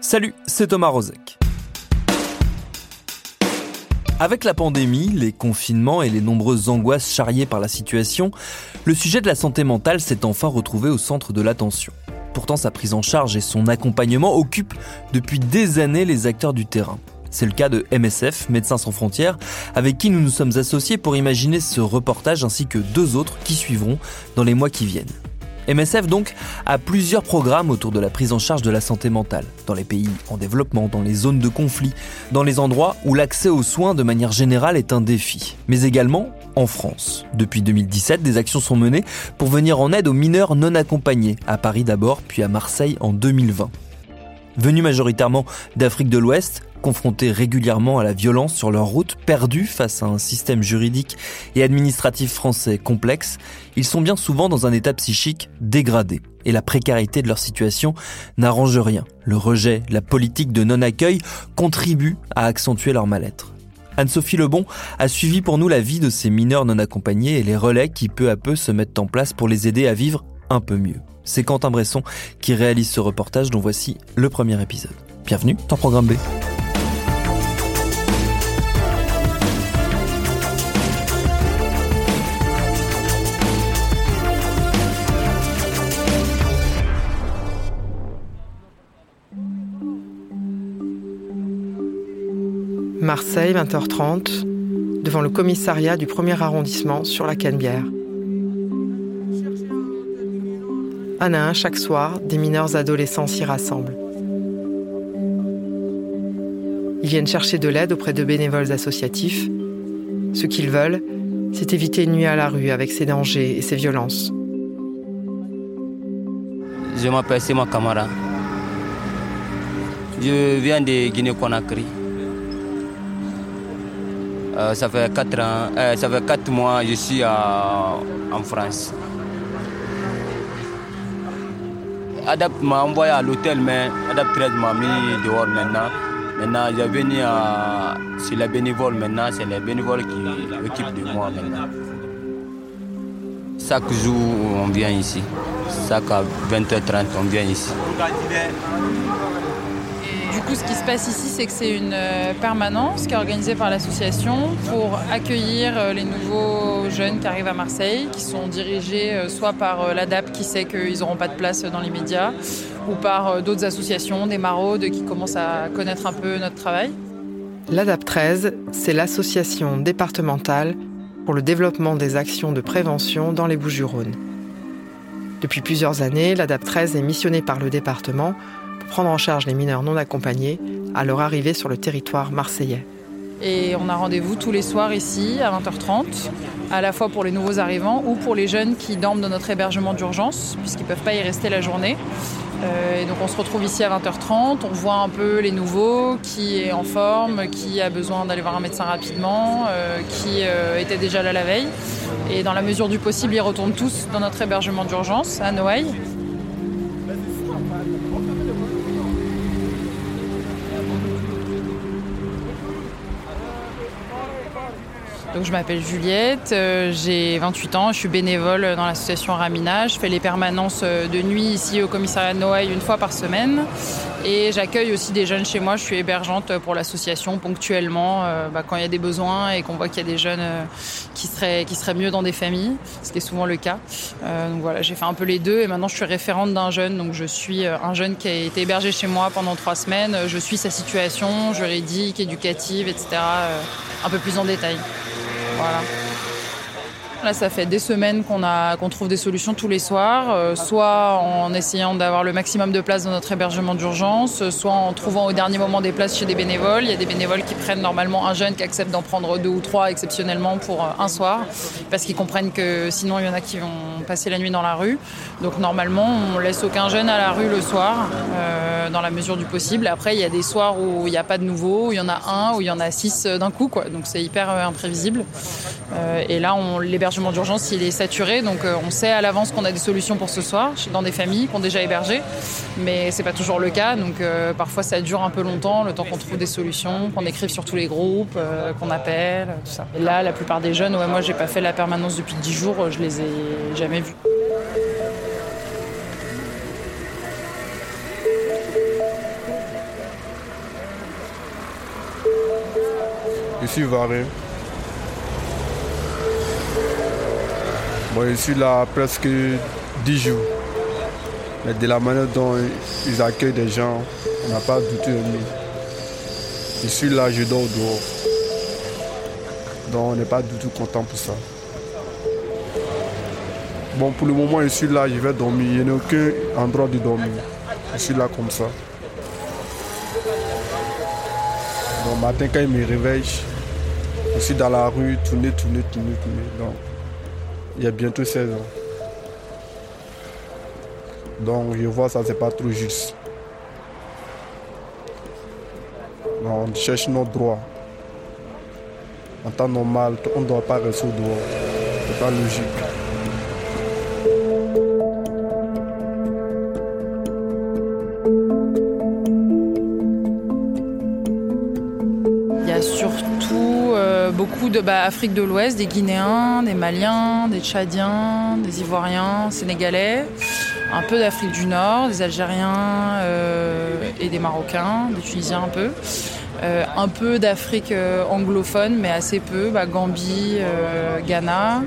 Salut, c'est Thomas Rozek. Avec la pandémie, les confinements et les nombreuses angoisses charriées par la situation, le sujet de la santé mentale s'est enfin retrouvé au centre de l'attention. Pourtant, sa prise en charge et son accompagnement occupent depuis des années les acteurs du terrain. C'est le cas de MSF, Médecins sans frontières, avec qui nous nous sommes associés pour imaginer ce reportage ainsi que deux autres qui suivront dans les mois qui viennent. MSF donc a plusieurs programmes autour de la prise en charge de la santé mentale, dans les pays en développement, dans les zones de conflit, dans les endroits où l'accès aux soins de manière générale est un défi, mais également en France. Depuis 2017, des actions sont menées pour venir en aide aux mineurs non accompagnés, à Paris d'abord, puis à Marseille en 2020. Venus majoritairement d'Afrique de l'Ouest, confrontés régulièrement à la violence sur leur route, perdus face à un système juridique et administratif français complexe, ils sont bien souvent dans un état psychique dégradé. Et la précarité de leur situation n'arrange rien. Le rejet, la politique de non-accueil contribuent à accentuer leur mal-être. Anne-Sophie Lebon a suivi pour nous la vie de ces mineurs non accompagnés et les relais qui peu à peu se mettent en place pour les aider à vivre un peu mieux. C'est Quentin Bresson qui réalise ce reportage dont voici le premier épisode. Bienvenue dans Programme B. Marseille, 20h30, devant le commissariat du premier arrondissement sur la Canebière. Un à un, chaque soir, des mineurs adolescents s'y rassemblent. Ils viennent chercher de l'aide auprès de bénévoles associatifs. Ce qu'ils veulent, c'est éviter une nuit à la rue avec ses dangers et ses violences. Je m'appelle Simon Kamara. Je viens de Guinée-Conakry. Euh, ça fait quatre ans, euh, ça fait mois je suis en France. Adapt m'a envoyé à l'hôtel, mais Adapt 13 m'a mis dehors maintenant. Maintenant, j'ai venu à, sur les bénévoles maintenant, c'est les bénévoles qui s'occupent de moi maintenant. Chaque jour, on vient ici. Chaque 20h30, on vient ici. Du coup, ce qui se passe ici, c'est que c'est une euh, permanence qui est organisée par l'association pour accueillir euh, les nouveaux jeunes qui arrivent à Marseille, qui sont dirigés euh, soit par l'ADAP qui sait qu'ils n'auront pas de place dans les médias, ou par d'autres associations, des maraudes qui commencent à connaître un peu notre travail. L'ADAP 13, c'est l'association départementale pour le développement des actions de prévention dans les Bouches-du-Rhône. Depuis plusieurs années, l'ADAP 13 est missionnée par le département prendre en charge les mineurs non accompagnés à leur arrivée sur le territoire marseillais. Et on a rendez-vous tous les soirs ici à 20h30, à la fois pour les nouveaux arrivants ou pour les jeunes qui dorment dans notre hébergement d'urgence, puisqu'ils ne peuvent pas y rester la journée. Euh, et donc on se retrouve ici à 20h30, on voit un peu les nouveaux, qui est en forme, qui a besoin d'aller voir un médecin rapidement, euh, qui euh, était déjà là la veille. Et dans la mesure du possible, ils retournent tous dans notre hébergement d'urgence à Noailles. Je m'appelle Juliette, euh, j'ai 28 ans, je suis bénévole dans l'association Ramina, je fais les permanences euh, de nuit ici au commissariat de Noailles une fois par semaine et j'accueille aussi des jeunes chez moi, je suis hébergeante pour l'association ponctuellement euh, bah, quand il y a des besoins et qu'on voit qu'il y a des jeunes qui, seraient, qui seraient mieux dans des familles, ce qui est souvent le cas. donc voilà, j'ai fait un peu les deux et maintenant je suis référente d'un jeune, donc je suis un jeune qui a été hébergé chez moi pendant trois semaines, je suis sa situation juridique, éducative, etc. un peu plus en détail. Voilà. Là, ça fait des semaines qu'on qu'on trouve des solutions tous les soirs, euh, soit en essayant d'avoir le maximum de places dans notre hébergement d'urgence, soit en trouvant au dernier moment des places chez des bénévoles. Il y a des bénévoles qui prennent normalement un jeune qui accepte d'en prendre deux ou trois exceptionnellement pour euh, un soir, parce qu'ils comprennent que sinon il y en a qui vont passer la nuit dans la rue. Donc normalement, on laisse aucun jeune à la rue le soir, euh, dans la mesure du possible. Après, il y a des soirs où il n'y a pas de nouveau, où il y en a un, où il y en a six d'un coup, quoi. Donc c'est hyper imprévisible. et là, on l'héberge l'hébergement d'urgence, il est saturé. Donc euh, on sait à l'avance qu'on a des solutions pour ce soir dans des familles qui ont déjà hébergé. Mais c'est pas toujours le cas. Donc euh, parfois ça dure un peu longtemps, le temps qu'on trouve des solutions, qu'on écrive sur tous les groupes, euh, qu'on appelle, tout ça. Et là, la plupart des jeunes, ouais, moi j'ai pas fait la permanence depuis 10 jours, je les ai jamais vus. Ici, Bon, je suis là presque 10 jours. Mais de la manière dont ils accueillent des gens, on n'a pas du tout aimé. Je suis là, je dors dehors. Donc on n'est pas du tout content pour ça. Bon, pour le moment, je suis là, je vais dormir. Il n'y a aucun endroit de dormir. Je suis là comme ça. Donc, matin, quand il me réveille, je suis dans la rue, tourner, tourner, tourner, tourner. Donc, il y a bientôt 16 ans. Donc, je vois ça, c'est pas trop juste. on cherche nos droits. En temps normal, on ne doit pas rester au dehors. C'est pas logique. Beaucoup bah, Afrique de l'Ouest, des Guinéens, des Maliens, des Tchadiens, des Ivoiriens, Sénégalais, un peu d'Afrique du Nord, des Algériens euh, et des Marocains, des Tunisiens un peu. Euh, un peu d'Afrique euh, anglophone, mais assez peu. Bah, Gambie, Ghana.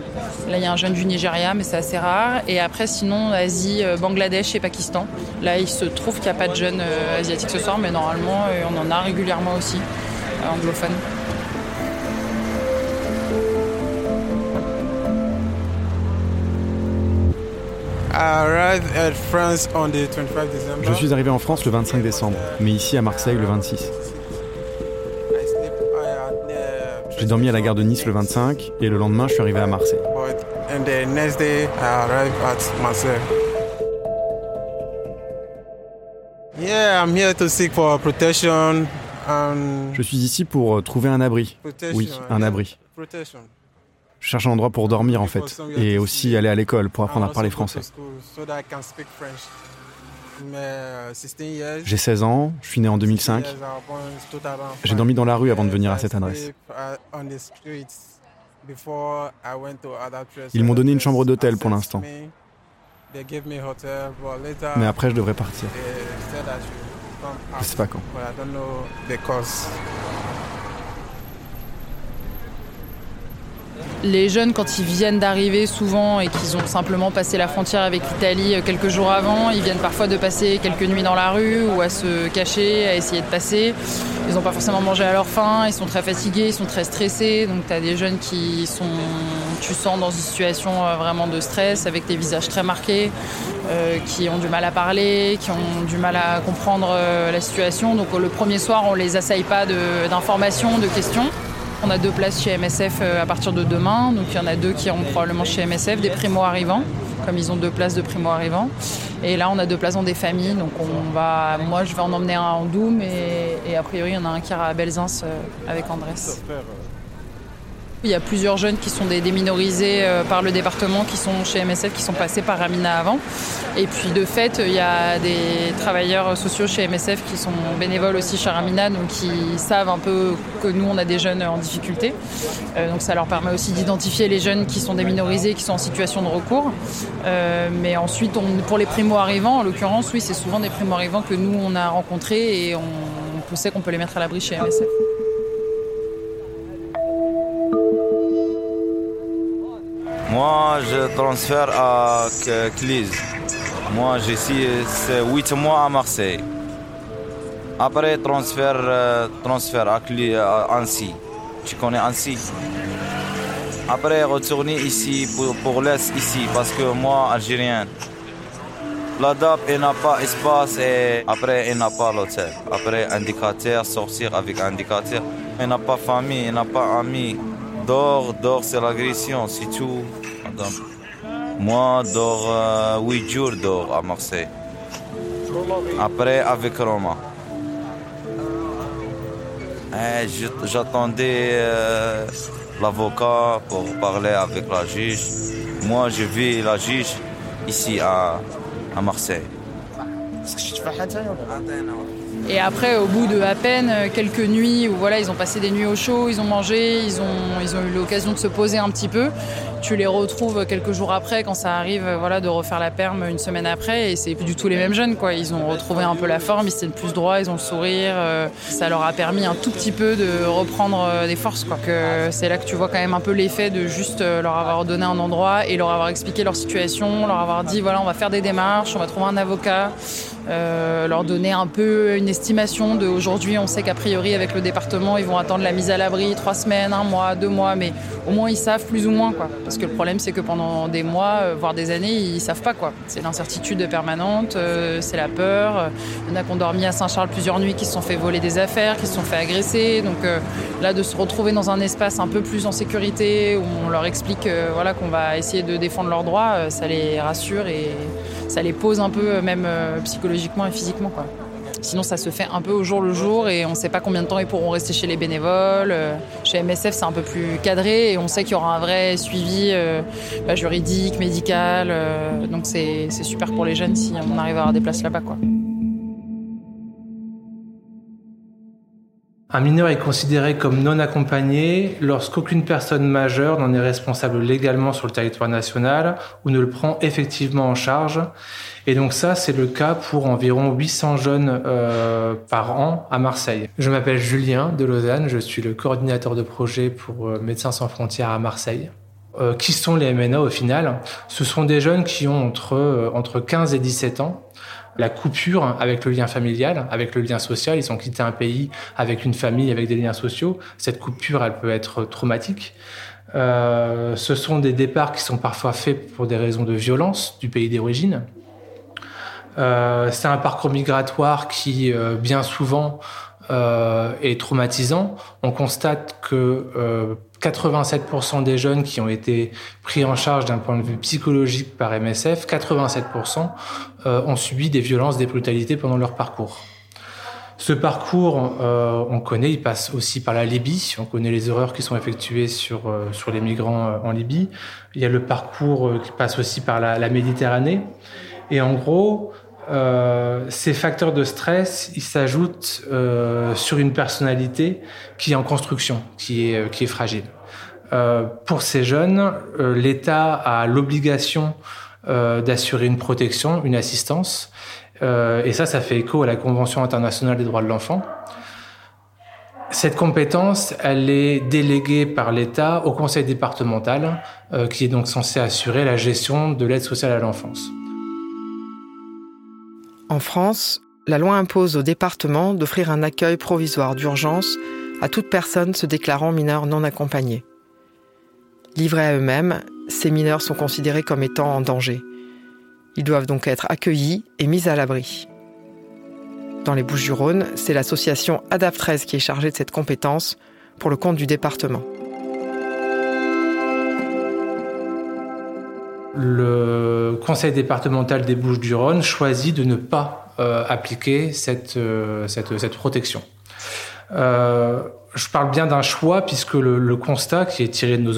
Là, il y a un jeune du Nigeria, mais c'est assez rare. Et après, sinon, Asie, Bangladesh et Pakistan. Là, il se trouve qu'il n'y a pas de jeunes asiatiques ce soir, mais normalement, on en a régulièrement aussi, anglophones. Je suis arrivé en France le 25 décembre, mais ici à Marseille le 26. J'ai dormi à la gare de Nice le 25 et le lendemain, je suis arrivé à Marseille. Je suis ici pour euh, trouver un abri. Oui, un abri. Je cherche un endroit pour dormir en fait, et aussi aller à l'école pour apprendre à parler français. J'ai 16 ans, je suis né en 2005. J'ai dormi dans la rue avant de venir à cette adresse. Ils m'ont donné une chambre d'hôtel pour l'instant. Mais après, je devrais partir. Je sais pas quand. Les jeunes, quand ils viennent d'arriver souvent et qu'ils ont simplement passé la frontière avec l'Italie euh, quelques jours avant, ils viennent parfois de passer quelques nuits dans la rue ou à se cacher, à essayer de passer. Ils n'ont pas forcément mangé à leur faim, ils sont très fatigués, ils sont très stressés. Donc tu as des jeunes qui sont, tu sens, dans une situation euh, vraiment de stress, avec des visages très marqués, euh, qui ont du mal à parler, qui ont du mal à comprendre la situation. Donc le premier soir, on les assaille pas d'informations, de questions. On a deux places chez MSF euh, à partir de demain. Donc il y en a deux qui ont probablement chez MSF, des primo-arrivants, comme ils ont deux places de primo-arrivants. Et là, on a deux places dans des familles. Donc on va, moi, je vais en emmener un en Doum et, et a priori, il y en a un qui ira à Belzins euh, avec Andrés. Il y a plusieurs jeunes qui sont des déminorisés euh, par le département, qui sont chez MSF, qui sont passés par Ramina avant. Et puis de fait, il y a des travailleurs sociaux chez MSF qui sont bénévoles aussi chez Ramina, donc qui savent un peu que nous, on a des jeunes en difficulté. Euh, donc ça leur permet aussi d'identifier les jeunes qui sont déminorisés, qui sont en situation de recours. Euh, mais ensuite, pour les primo-arrivants, en l'occurrence, oui, c'est souvent des primo-arrivants que nous, on a rencontrés et on, on sait qu'on peut les mettre à l'abri chez MSF. Moi, je transfère à Clise. Moi, j'ai 8 mois à Marseille. Après, transfert, euh, à, Annecy. Tu connais Annecy? Après, retourner ici pour, pour l'Est, ici, parce que moi, Algérien. La DAP, il n'a pas espace et après, il n'a pas l'hôtel. Après, indicateur, sortir avec indicateur. Il n'a pas famille, il n'a pas amis. Dors, dors, c'est l'agression, c'est tout. Moi, dors 8 jours dors à Marseille. Après, avec Roma. Eh, j'attendais euh, l'avocat pour parler avec la juge. Moi, je vis la juge ici à, à Marseille. Et après, au bout de à peine quelques nuits où voilà, ils ont passé des nuits au chaud, ils ont mangé, ils ont, ils ont eu l'occasion de se poser un petit peu, tu les retrouves quelques jours après quand ça arrive voilà, de refaire la perme une semaine après et c'est plus du tout les mêmes jeunes. Quoi. Ils ont retrouvé un peu la forme, ils se tiennent plus droit, ils ont le sourire. Euh, ça leur a permis un tout petit peu de reprendre euh, des forces. Quoi. Que c'est là que tu vois quand même un peu l'effet de juste euh, leur avoir donné un endroit et leur avoir expliqué leur situation, leur avoir dit voilà on va faire des démarches, on va trouver un avocat. Euh, leur donner un peu une estimation de aujourd'hui on sait qu'a priori avec le département ils vont attendre la mise à l'abri trois semaines, un mois, deux mois, mais au moins ils savent plus ou moins quoi. Parce que le problème c'est que pendant des mois, euh, voire des années, ils savent pas quoi. C'est l'incertitude permanente, euh, c'est la peur. Il y en a qui ont dormi à Saint-Charles plusieurs nuits, qui se sont fait voler des affaires, qui se sont fait agresser. Donc là de se retrouver dans un espace un peu plus en sécurité où on leur explique voilà qu'on va essayer de défendre leurs droits, ça les rassure et ça les pose un peu même psychologiquement psychologiquement et physiquement. Quoi. Sinon, ça se fait un peu au jour le jour et on ne sait pas combien de temps ils pourront rester chez les bénévoles. Euh, chez MSF, c'est un peu plus cadré et on sait qu'il y aura un vrai suivi euh, bah, juridique, médical. Euh, donc, c'est super pour les jeunes si on arrive à avoir des places là-bas. Quoi. Un mineur est considéré comme non accompagné lorsqu'aucune personne majeure n'en est responsable légalement sur le territoire national ou ne le prend effectivement en charge. Et donc ça, c'est le cas pour environ 800 jeunes euh, par an à Marseille. Je m'appelle Julien de Lausanne, je suis le coordinateur de projet pour euh, Médecins sans frontières à Marseille. Euh, qui sont les MNA au final? Ce sont des jeunes qui ont entre, entre 15 et 17 ans la coupure avec le lien familial, avec le lien social. Ils ont quitté un pays avec une famille, avec des liens sociaux. Cette coupure, elle peut être traumatique. Euh, ce sont des départs qui sont parfois faits pour des raisons de violence du pays d'origine. Euh, c'est un parcours migratoire qui, euh, bien souvent, est traumatisant. On constate que 87% des jeunes qui ont été pris en charge d'un point de vue psychologique par MSF, 87% euh, ont subi des violences, des brutalités pendant leur parcours. Ce parcours, euh, on connaît, il passe aussi par la Libye. On connaît les erreurs qui sont effectuées sur, euh, sur les migrants en Libye. Il y a le parcours qui passe aussi par la, la Méditerranée. Et en gros, euh, ces facteurs de stress, ils s'ajoutent euh, sur une personnalité qui est en construction, qui est, qui est fragile. Euh, pour ces jeunes, euh, l'État a l'obligation euh, d'assurer une protection, une assistance, et ça, ça fait écho à la Convention internationale des droits de l'enfant. Cette compétence, elle est déléguée par l'État au conseil départemental, qui est donc censé assurer la gestion de l'aide sociale à l'enfance. En France, la loi impose au département d'offrir un accueil provisoire d'urgence à toute personne se déclarant mineur non accompagné. Livrés à eux-mêmes, ces mineurs sont considérés comme étant en danger. Ils doivent donc être accueillis et mis à l'abri. Dans les Bouches-du-Rhône, c'est l'association ADAP 13 qui est chargée de cette compétence pour le compte du département. Le conseil départemental des Bouches-du-Rhône choisit de ne pas euh, appliquer cette, euh, cette, cette, protection. Euh, je parle bien d'un choix puisque le, le, constat qui est tiré de nos,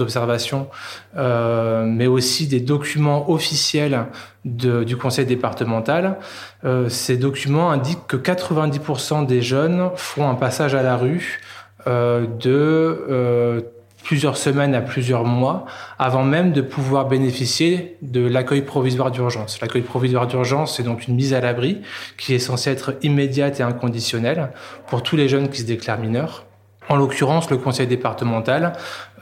observations, euh, mais aussi des documents officiels de, du conseil départemental, euh, ces documents indiquent que 90% des jeunes font un passage à la rue de plusieurs semaines à plusieurs mois avant même de pouvoir bénéficier de l'accueil provisoire d'urgence. L'accueil provisoire d'urgence, c'est donc une mise à l'abri qui est censée être immédiate et inconditionnelle pour tous les jeunes qui se déclarent mineurs. En l'occurrence, le conseil départemental,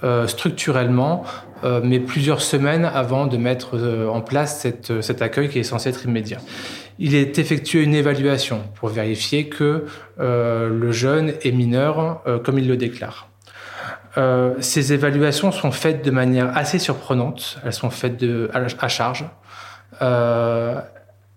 euh, structurellement, euh, met plusieurs semaines avant de mettre euh, en place cette, cet accueil qui est censé être immédiat. Il est effectué une évaluation pour vérifier que euh, le jeune est mineur euh, comme il le déclare. Euh, ces évaluations sont faites de manière assez surprenante. Elles sont faites à, charge. Euh,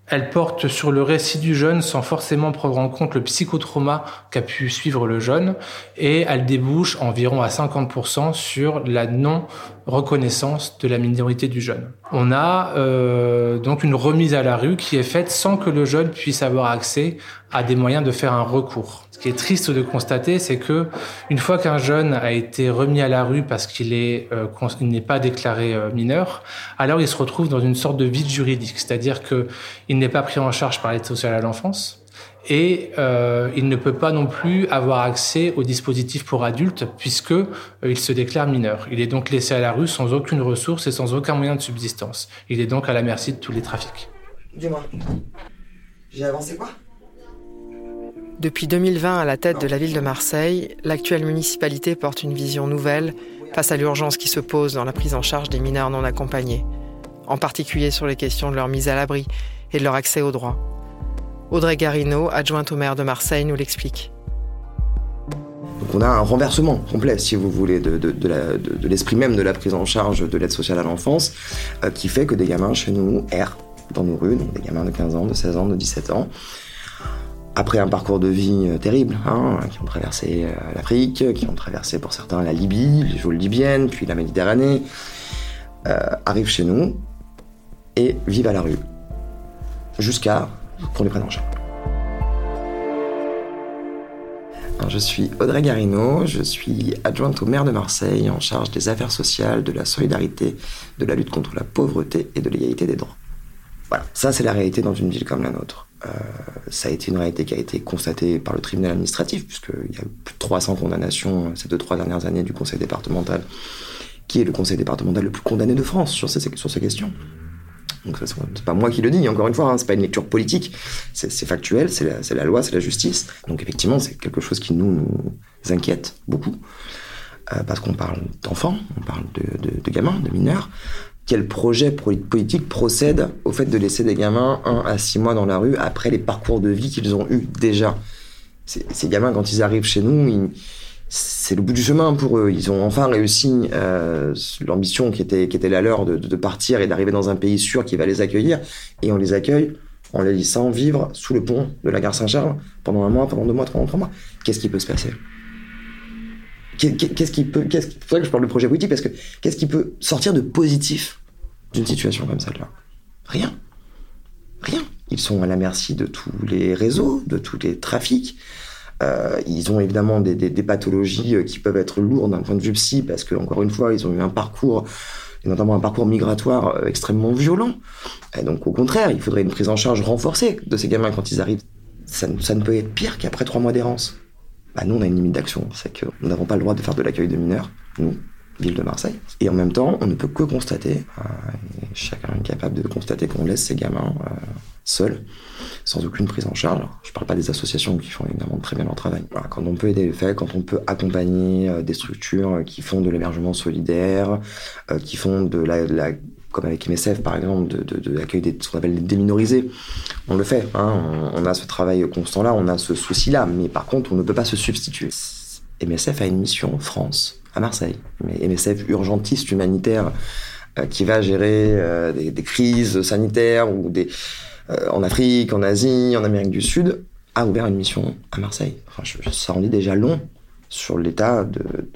elles portent sur le récit du jeune sans forcément prendre en compte le psychotrauma qu'a pu suivre le jeune et elles débouchent environ à 50% sur la non reconnaissance de la minorité du jeune. On a euh, donc une remise à la rue qui est faite sans que le jeune puisse avoir accès à des moyens de faire un recours. Ce qui est triste de constater, c'est que une fois qu'un jeune a été remis à la rue parce qu'il est euh, n'est pas déclaré euh, mineur, alors il se retrouve dans une sorte de vide juridique, c'est-à-dire que il n'est pas pris en charge par l'aide sociale à l'enfance et euh, il ne peut pas non plus avoir accès au dispositif pour adultes puisque euh, il se déclare mineur. Il est donc laissé à la rue sans aucune ressource et sans aucun moyen de subsistance. Il est donc à la merci de tous les trafics. Dis-moi, j'ai avancé quoi? Depuis 2020 à la tête de la ville de Marseille, l'actuelle municipalité porte une vision nouvelle face à l'urgence qui se pose dans la prise en charge des mineurs non accompagnés, en particulier sur les questions de leur mise à l'abri et de leur accès aux droits. Audrey Garino, adjointe au maire de Marseille, nous l'explique. Donc on a un renversement complet, si vous voulez, de, l'esprit même de la prise en charge de l'aide sociale à l'enfance, euh, qui fait que des gamins chez nous errent dans nos rues, donc des gamins de 15 ans, de 16 ans, de 17 ans, après un parcours de vie euh, terrible, hein, qui ont traversé euh, l'Afrique, qui ont traversé pour certains la Libye, les geôles libyennes, puis la Méditerranée, arrivent chez nous et vivent à la rue. Jusqu'à qu'on les prenne je suis Audrey Garino, je suis adjointe au maire de Marseille en charge des affaires sociales, de la solidarité, de la lutte contre la pauvreté et de l'égalité des droits. Voilà, ça c'est la réalité dans une ville comme la nôtre. Euh, ça a été une réalité qui a été constatée par le tribunal administratif, puisqu'il y a plus de 300 condamnations ces deux, trois dernières années du conseil départemental, qui est le conseil départemental le plus condamné de France sur ces questions. Donc c'est pas moi qui le dis, encore une fois, hein, c'est pas une lecture politique, c'est factuel, c'est la, loi, c'est la justice. Donc effectivement, c'est quelque chose qui nous, inquiète beaucoup, euh, parce qu'on parle d'enfants, on parle de, gamins, de mineurs. Quel projet politique procède au fait de laisser des gamins 1 à 6 mois dans la rue après les parcours de vie qu'ils ont eu déjà? Ces gamins, quand ils arrivent chez nous, ils c'est le bout du chemin pour eux. Ils ont enfin réussi euh, l'ambition qui était, la leur de, partir et d'arriver dans un pays sûr qui va les accueillir. Et on les accueille en les laissant vivre sous le pont de la gare Saint-Charles pendant un mois, pendant deux mois, pendant trois mois. Qu'est-ce qui peut se passer? Qu'est-ce qui peut. Qu'est-ce faudrait que je parle de projet politique parce que qu'est-ce qui peut sortir de positif d'une situation comme celle-là? Rien. Rien. Ils sont à la merci de tous les réseaux, de tous les trafics. Euh, ils ont évidemment des, pathologies euh, qui peuvent être lourdes d'un point de vue psy, parce que encore une fois, ils ont eu un parcours, et notamment un parcours migratoire euh, extrêmement violent. Et donc au contraire, il faudrait une prise en charge renforcée de ces gamins quand ils arrivent. Ça, ne peut être pire qu'après trois mois d'errance. Bah, nous, on a une limite d'action, c'est que nous n'avons pas le droit de faire de l'accueil de mineurs, nous, ville de Marseille. Et en même temps, on ne peut que constater, chacun est capable de constater qu'on laisse ces gamins seuls, sans aucune prise en charge. Je ne parle pas des associations qui font évidemment très bien leur travail. Quand on peut aider les faits, quand on peut accompagner euh, des structures qui font de l'hébergement solidaire, euh, qui font de la, comme avec MSF par exemple, de, de, l'accueil des ce qu'on appelle les déminorisés, on le fait. Hein, on, a ce travail constant-là, on a ce souci-là, mais par contre, on ne peut pas se substituer. MSF a une mission France à Marseille, mais MSF urgentiste humanitaire euh, qui va gérer euh, des, des, crises sanitaires ou des euh, en Afrique, en Asie, en Amérique du Sud, a ouvert une mission à Marseille. Ça en dit déjà long sur l'état de,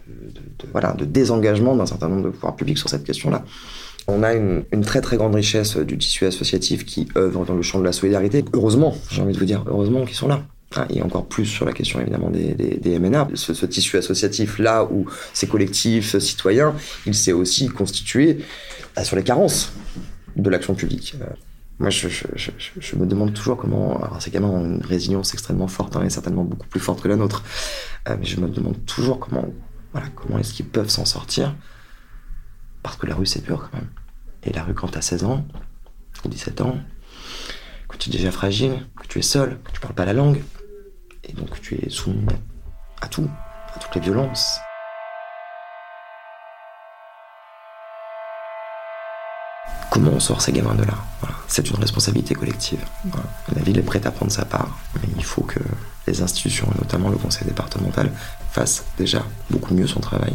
voilà, de désengagement d'un certain nombre de pouvoirs publics sur cette question-là. On a une, très très grande richesse du tissu associatif qui œuvre dans le champ de la solidarité. Heureusement, j'ai envie de vous dire, heureusement qu'ils sont là et encore plus sur la question évidemment des, des, MNA. Ce, tissu associatif là où ces collectifs citoyens, il s'est aussi constitué bah, sur les carences de l'action publique. Moi, je, me demande toujours comment. Alors, ces gamins ont une résilience extrêmement forte, hein, et certainement beaucoup plus forte que la nôtre. Euh, mais je me demande toujours comment, voilà, comment est-ce qu'ils peuvent s'en sortir. Parce que la rue, c'est dur quand même. Et la rue, quand t'as 16 ans, ou 17 ans, que tu es déjà fragile, que tu es seul, que tu parles pas la langue, et donc tu es soumis à tout, à toutes les violences. Comment on sort ces gamins de là. C'est une responsabilité collective. La ville est prête à prendre sa part, mais il faut que les institutions, notamment le conseil départemental, fassent déjà beaucoup mieux son travail.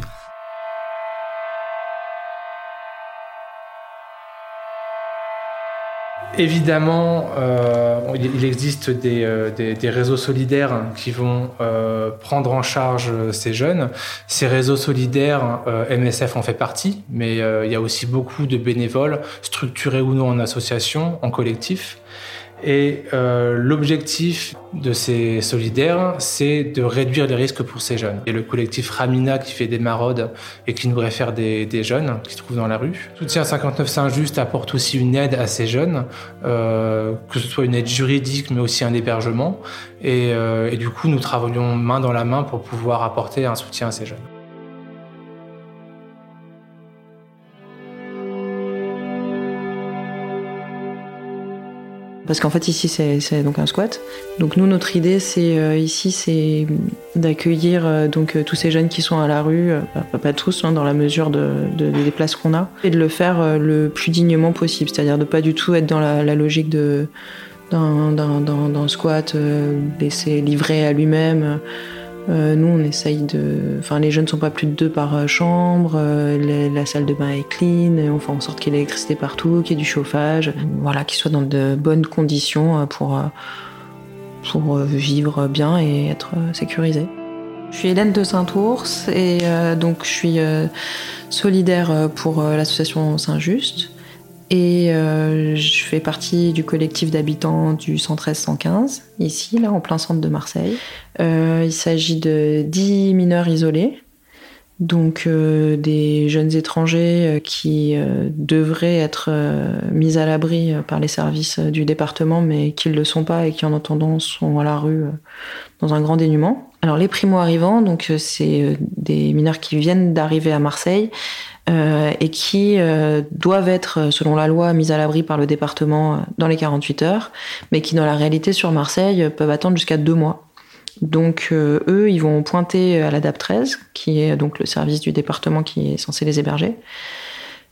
Évidemment, euh, il existe des, euh, des, des, réseaux solidaires qui vont euh, prendre en charge ces jeunes. Ces réseaux solidaires, MSF en fait partie, mais il y a aussi beaucoup de bénévoles, structurés ou non en association, en collectif. Et euh, l'objectif de ces solidaires, c'est de réduire les risques pour ces jeunes. A le collectif Ramina qui fait des maraudes et qui nous réfère des, des jeunes qui se trouvent dans la rue. Soutien 59 Saint-Just apporte aussi une aide à ces jeunes, euh, que ce soit une aide juridique mais aussi un hébergement. Et, euh, et du coup, nous travaillons main dans la main pour pouvoir apporter un soutien à ces jeunes. Parce qu'en fait ici c'est donc un squat. Donc nous notre idée c'est euh, ici c'est d'accueillir euh, donc euh, tous ces jeunes qui sont à la rue, pas, tous hein, dans la mesure de, des places qu'on a, et de le faire le plus dignement possible, c'est-à-dire de pas du tout être dans la, logique d'un squat, laisser livrer à lui-même. Euh, nous, on essaye de. Enfin, les jeunes ne sont pas plus de deux par euh, chambre. Euh, la salle de bain est clean. On fait en sorte qu'il y ait l'électricité partout, qu'il y ait du chauffage. Voilà, qu'ils soient dans de bonnes conditions pour, pour vivre bien et être sécurisés. Je suis Hélène de Saint-Ours et donc je suis solidaire pour l'association Saint-Just. Et euh, je fais partie du collectif d'habitants du 113-115, ici, là, en plein centre de Marseille. Euh, il s'agit de 10 mineurs isolés, donc euh, des jeunes étrangers qui devraient être mis à l'abri par les services du département, mais qui ne le sont pas et qui, en attendant, sont à la rue dans un grand dénuement. Alors les primo-arrivants, donc c'est des mineurs qui viennent d'arriver à Marseille, euh, et qui euh, doivent être, selon la loi, mis à l'abri par le département euh, dans les 48 heures, mais qui, dans la réalité, sur Marseille, peuvent attendre jusqu'à deux mois. Donc, eux, ils vont pointer à la DAP 13, qui est donc le service du département qui est censé les héberger.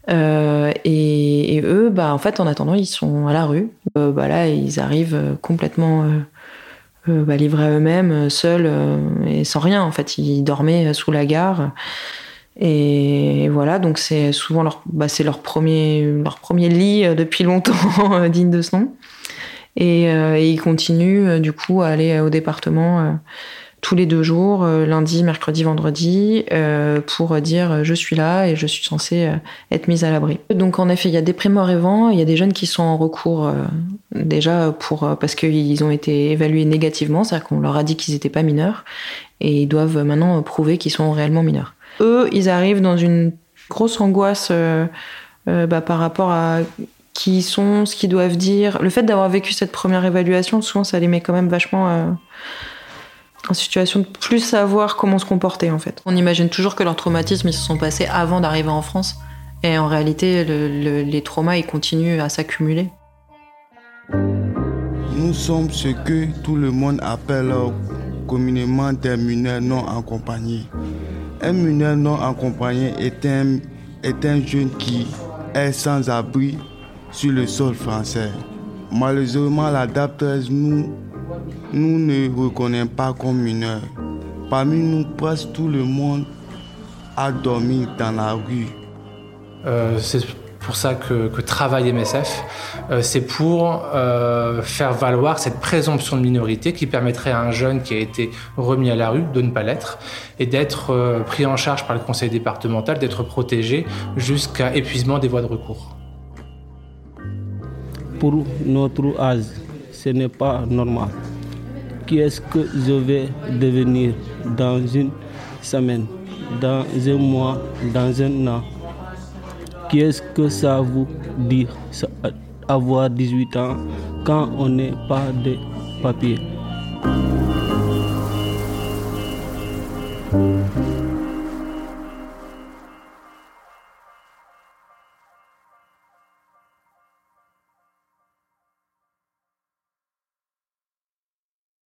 Et, eux, bah, en fait, en attendant, ils sont à la rue. bah, là, ils arrivent complètement bah, livrés à eux-mêmes, seuls et sans rien. En fait, ils dormaient sous la gare. Et voilà, donc c'est souvent leur, bah, c'est leur premier, leur premier lit euh, depuis longtemps euh, digne de ce nom. Et, euh, ils continuent du coup à aller au département tous les deux jours, lundi, mercredi, vendredi, pour dire je suis là et je suis censée être mise à l'abri. Donc en effet, il y a des primo-arrivants, il y a des jeunes qui sont en recours déjà pour parce qu'ils ont été évalués négativement, c'est-à-dire qu'on leur a dit qu'ils n'étaient pas mineurs et ils doivent maintenant prouver qu'ils sont réellement mineurs eux, ils arrivent dans une grosse angoisse euh, euh, bah, par rapport à qui ils sont, ce qu'ils doivent dire. Le fait d'avoir vécu cette première évaluation, souvent, ça les met quand même vachement euh, en situation de plus savoir comment se comporter, en fait. On imagine toujours que leurs traumatismes, ils se sont passés avant d'arriver en France. Et en réalité, les traumas, ils continuent à s'accumuler. Nous sommes ce que tout le monde appelle communément des mineurs non accompagnés. Un mineur non accompagné est un, jeune qui est sans abri sur le sol français. Malheureusement, la DAP 13 nous, nous ne reconnaît pas comme mineur. Parmi nous, presque tout le monde a dormi dans la rue. Euh, pour ça que, que travaille MSF, euh, c'est pour euh, faire valoir cette présomption de minorité qui permettrait à un jeune qui a été remis à la rue de ne pas l'être et d'être euh, pris en charge par le conseil départemental, d'être protégé jusqu'à épuisement des voies de recours. Pour notre âge, ce n'est pas normal. Qui est-ce que je vais devenir dans une semaine, dans un mois, dans un an? Qu'est-ce que ça vous dit avoir 18 ans quand on n'est pas de papier?